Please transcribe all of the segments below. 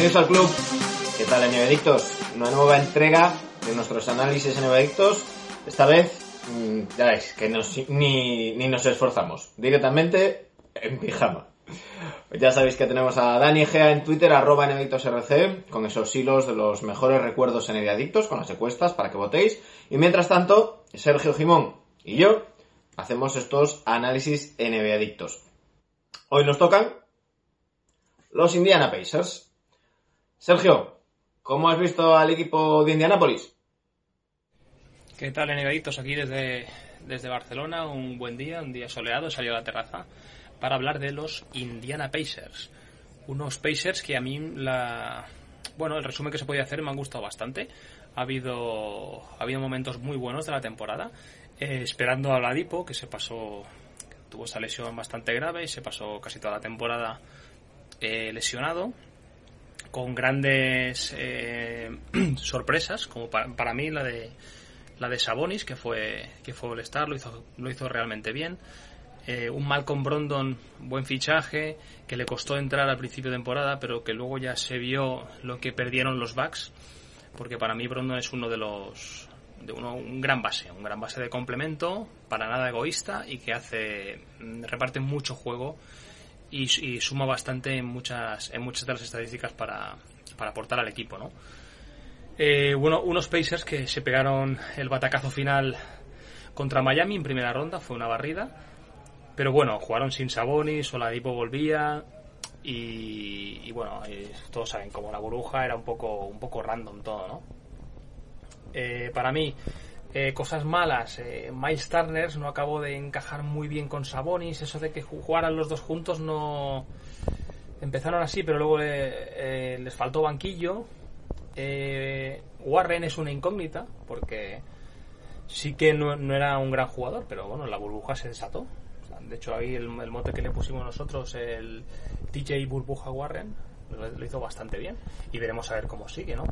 Bienvenidos al club. ¿Qué tal, Adictos? Una nueva entrega de nuestros análisis Adictos. Esta vez, mm, ya veis, que ni, ni nos esforzamos. Directamente en pijama. Ya sabéis que tenemos a Dani Gea en Twitter, arroba rc con esos hilos de los mejores recuerdos en con las encuestas para que votéis. Y mientras tanto, Sergio Jimón y yo hacemos estos análisis NBA Adictos. Hoy nos tocan los Indiana Pacers. Sergio, ¿cómo has visto al equipo de Indianapolis? ¿Qué tal, Adictos? Aquí desde, desde Barcelona, un buen día, un día soleado, salió a la terraza para hablar de los Indiana Pacers. Unos Pacers que a mí la... Bueno, el resumen que se podía hacer me han gustado bastante. Ha habido, ha habido momentos muy buenos de la temporada. Eh, esperando a Ladipo, que se pasó, tuvo esta lesión bastante grave y se pasó casi toda la temporada eh, lesionado, con grandes eh, sorpresas, como para, mí la de la de Sabonis, que fue que fue el star lo hizo, lo hizo realmente bien. un Malcolm Brondon, buen fichaje, que le costó entrar al principio de temporada, pero que luego ya se vio lo que perdieron los Bucks, porque para mí Brondon es uno de los de uno, un gran base, un gran base de complemento, para nada egoísta y que hace reparte mucho juego y, suma bastante en muchas en muchas de las estadísticas para, para aportar al equipo, ¿no? Eh, bueno, unos Pacers que se pegaron el batacazo final contra Miami en primera ronda, fue una barrida, pero bueno, jugaron sin Sabonis, Oladipo volvía y, y bueno, eh, todos saben como la burbuja era un poco un poco random todo, ¿no? Eh, para mí, eh, cosas malas. Eh, Miles Turner no acabó de encajar muy bien con Sabonis. Eso de que jugaran los dos juntos no. Empezaron así, pero luego les faltó banquillo. Warren es una incógnita, porque sí que no, era un gran jugador, pero bueno, la burbuja se desató. de hecho, ahí el, mote que le pusimos nosotros, el TJ Burbuja Warren, lo hizo bastante bien. Y veremos a ver cómo sigue, ¿no?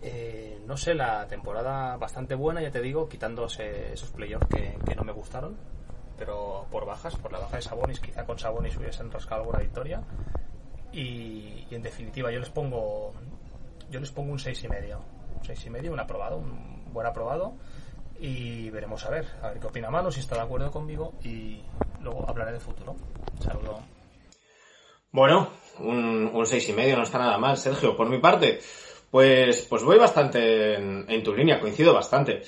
Eh, no sé, la temporada bastante buena, ya te digo, quitándose esos playoffs que, que no me gustaron, pero por bajas, por la baja de Sabonis, quizá con Sabonis hubiesen rascado alguna victoria. Y, en definitiva, yo les pongo yo les pongo un 6,5. y medio. Un 6 y medio, un aprobado, un buen aprobado. Y veremos a ver, a ver qué opina Manu, si está de acuerdo conmigo. Y luego hablaré de futuro. Saludo. Bueno, un, un seis y medio no está nada mal, Sergio. Por mi parte, pues, pues voy bastante en, tu línea, coincido bastante.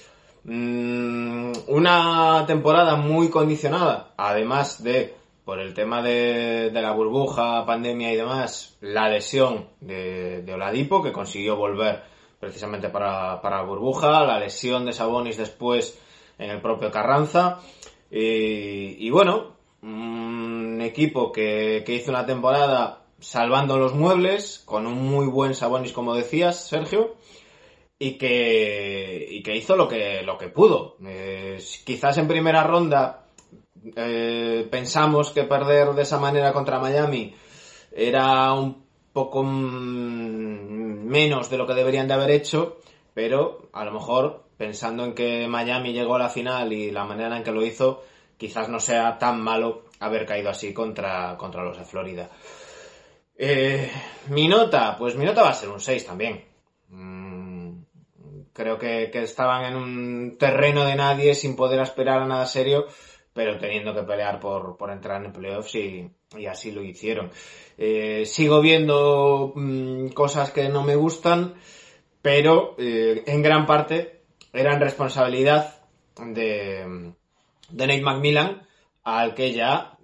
Mm, una temporada muy condicionada, además de, por el tema de, la burbuja, pandemia y demás, la lesión de, Oladipo, que consiguió volver precisamente para, para la burbuja, la lesión de Sabonis después en el propio Carranza. Y, bueno, un equipo que, que hizo una temporada salvando los muebles, con un muy buen Sabonis, como decías, Sergio, y que, hizo lo que, lo que pudo. Eh, quizás en primera ronda eh, pensamos que perder de esa manera contra Miami era un poco menos de lo que deberían de haber hecho, pero a lo mejor pensando en que Miami llegó a la final y la manera en que lo hizo, quizás no sea tan malo haber caído así contra, contra los de Florida. Eh, mi nota, pues mi nota va a ser un 6 también. Mm, creo que, estaban en un terreno de nadie sin poder esperar a nada serio, pero teniendo que pelear por, entrar en playoffs y, y así lo hicieron. Eh, sigo viendo mm, cosas que no me gustan, pero eh, en gran parte eran responsabilidad de, de Nate McMillan, al que ya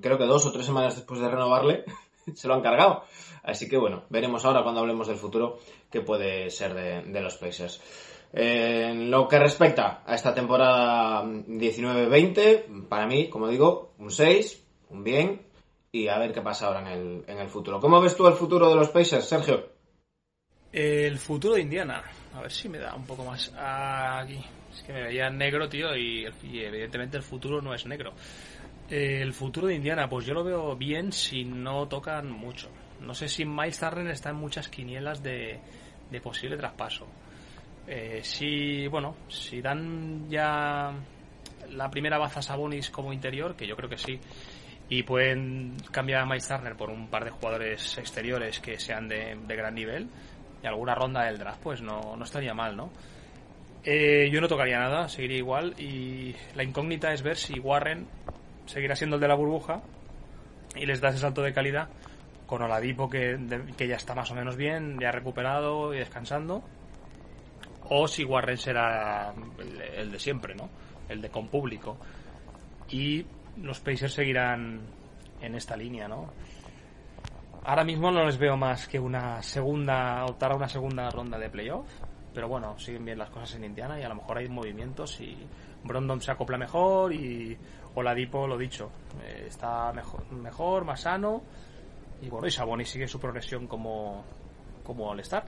creo que dos o tres semanas después de renovarle, se lo han cargado. Así que bueno, veremos ahora cuando hablemos del futuro qué puede ser de, los Pacers. En lo que respecta a esta temporada 19-20, para mí, como digo, un 6, un bien, y a ver qué pasa ahora en el, en el futuro. ¿Cómo ves tú el futuro de los Pacers, Sergio? El futuro de Indiana. A ver si me da un poco más aquí. Es que me veía negro, tío, y evidentemente el futuro no es negro. El futuro de Indiana, pues yo lo veo bien si no tocan mucho. No sé si Miles Turner está en muchas quinielas de, posible traspaso. Eh, si, bueno, si dan ya la primera baza Sabonis como interior, que yo creo que sí, y pueden cambiar a Miles Turner por un par de jugadores exteriores que sean de, gran nivel y alguna ronda del draft pues no, no estaría mal, ¿no? Eh, yo no tocaría nada, seguiría igual y la incógnita es ver si Warren seguirá siendo el de la burbuja y les da ese salto de calidad con Oladipo que, que ya está más o menos bien, ya recuperado y descansando o si Warren será el, de siempre, ¿no? El de con público. Y los Pacers seguirán en esta línea, ¿no? Ahora mismo no les veo más que una segunda, optar a una segunda ronda de playoff. Pero bueno, siguen bien las cosas en Indiana y a lo mejor hay movimientos y Brondon se acopla mejor y Oladipo, lo dicho, eh, está mejor, mejor, más sano. Y bueno, y Sabonis sigue su progresión como, como All-Star.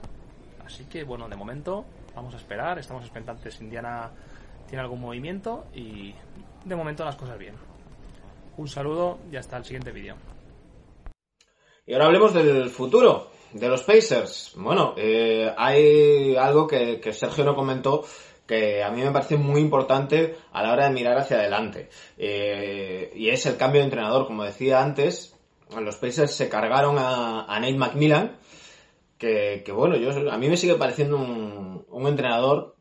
Así que bueno, de momento vamos a esperar, estamos expectantes. Indiana tiene algún movimiento y de momento las cosas bien. Un saludo y hasta el siguiente vídeo. Y ahora hablemos del futuro de los Pacers. Bueno, eh, hay algo que, Sergio no comentó que a mí me parece muy importante a la hora de mirar hacia adelante. Eh, y es el cambio de entrenador. Como decía antes, los Pacers se cargaron a, Nate McMillan, que, bueno, yo, a mí me sigue pareciendo un, un entrenador,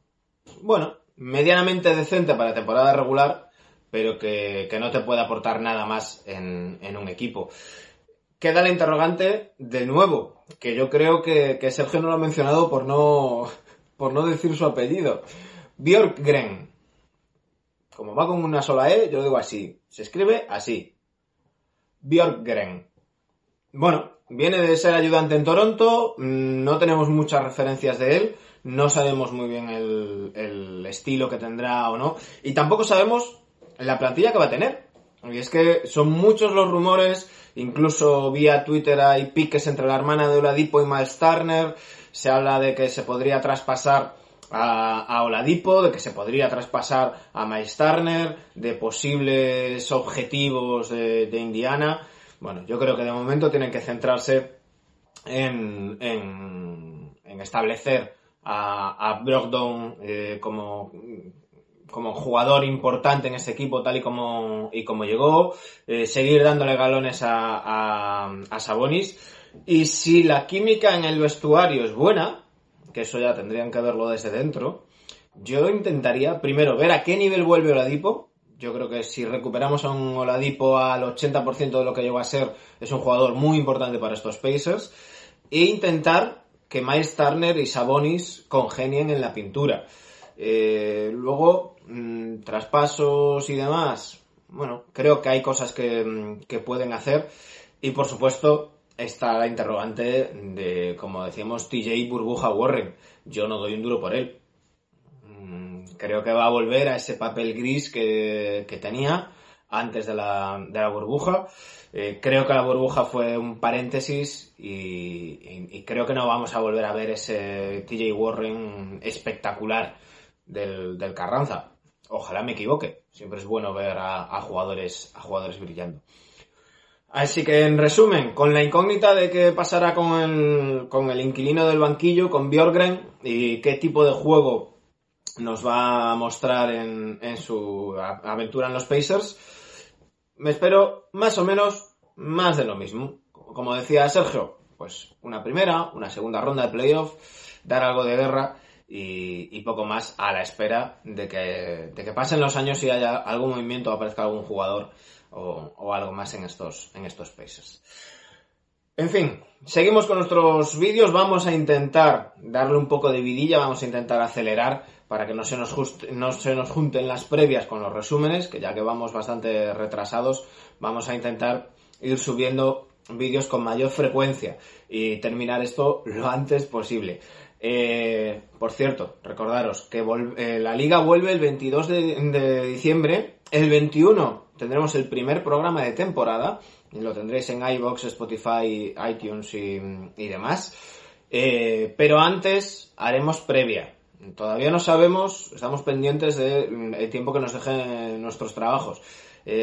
bueno, medianamente decente para temporada regular, pero que, no te puede aportar nada más en, un equipo. Queda la interrogante de nuevo, que yo creo que, Sergio no lo ha mencionado por no, por no decir su apellido. Björkgren. Como va con una sola E, yo lo digo así. Se escribe así. Björkgren. Bueno, viene de ser ayudante en Toronto, mm, no tenemos muchas referencias de él, no sabemos muy bien el, el estilo que tendrá o no, y tampoco sabemos la plantilla que va a tener. Y es que son muchos los rumores, incluso vía Twitter hay piques entre la hermana de Oladipo y Miles Turner, se habla de que se podría traspasar a, Oladipo, de que se podría traspasar a Miles Turner, de posibles objetivos de, Indiana. Bueno, yo creo que de momento tienen que centrarse en, en, establecer a, a Brogdon eh, como como jugador importante en ese equipo tal y como, y llegó, eh, seguir dándole galones a, a, a, Sabonis. Y si la química en el vestuario es buena, que eso ya tendrían que verlo desde dentro, yo intentaría primero ver a qué nivel vuelve Oladipo. Yo creo que si recuperamos a un Oladipo al 80% de lo que llegó a ser, es un jugador muy importante para estos Pacers. E intentar que Miles Turner y Sabonis congenien en la pintura. Eh, luego, Mm, traspasos y demás, bueno, creo que hay cosas que, mm, que pueden hacer. Y por supuesto, está la interrogante de, como decíamos, TJ Burbuja Warren. Yo no doy un duro por él. Mm, creo que va a volver a ese papel gris que, que tenía antes de la, de la burbuja. Eh, creo que la burbuja fue un paréntesis y, y, creo que no vamos a volver a ver ese TJ Warren espectacular del, del Carranza. Ojalá me equivoque. Siempre es bueno ver a, jugadores, a jugadores brillando. Así que en resumen, con la incógnita de qué pasará con el, con el inquilino del banquillo, con Björgren, y qué tipo de juego nos va a mostrar en, en su aventura en los Pacers, me espero más o menos más de lo mismo. Como decía Sergio, pues una primera, una segunda ronda de playoff, dar algo de guerra y, poco más a la espera de que, de que pasen los años y haya algún movimiento, aparezca algún jugador o, algo más en estos, en estos países. En fin, seguimos con nuestros vídeos, vamos a intentar darle un poco de vidilla, vamos a intentar acelerar para que no se, nos no se nos junten las previas con los resúmenes, que ya que vamos bastante retrasados, vamos a intentar ir subiendo vídeos con mayor frecuencia y terminar esto lo antes posible. Eh, por cierto, recordaros que eh, la liga vuelve el 22 de, diciembre. El 21 tendremos el primer programa de temporada. Lo tendréis en iBox, Spotify, iTunes y, demás. Eh, pero antes haremos previa. Todavía no sabemos, estamos pendientes del mm, tiempo que nos dejen nuestros trabajos.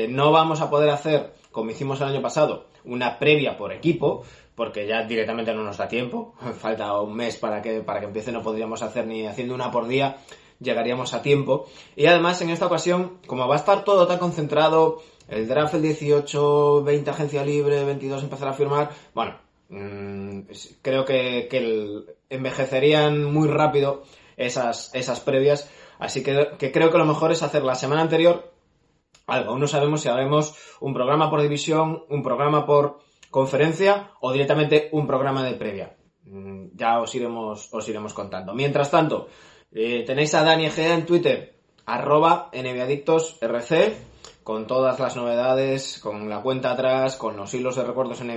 no vamos a poder hacer, como hicimos el año pasado, una previa por equipo, porque ya directamente no nos da tiempo, falta un mes para que, para que empiece, no podríamos hacer ni haciendo una por día, llegaríamos a tiempo. Y además, en esta ocasión, como va a estar todo tan concentrado, el draft el 18, 20 agencia libre, 22 empezar a firmar, bueno, mm, creo que, envejecerían muy rápido esas, esas previas. Así que, que creo que lo mejor es hacer la semana anterior algo. Aún no sabemos si haremos un programa por división, un programa por conferencia o directamente un programa de previa. Mm, ya os iremos, os iremos contando. Mientras tanto, eh, tenéis a Dani Egea en Twitter, arroba nviadictosrc, con todas las novedades, con la cuenta atrás, con los hilos de recuerdos en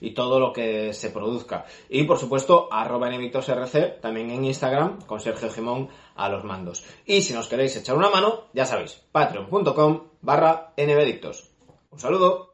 y todo lo que se produzca. Y por supuesto, arroba nviadictosrc, también en Instagram, con Sergio Gimón a los mandos. Y si nos queréis echar una mano, ya sabéis, patreon.com barra. Un saludo.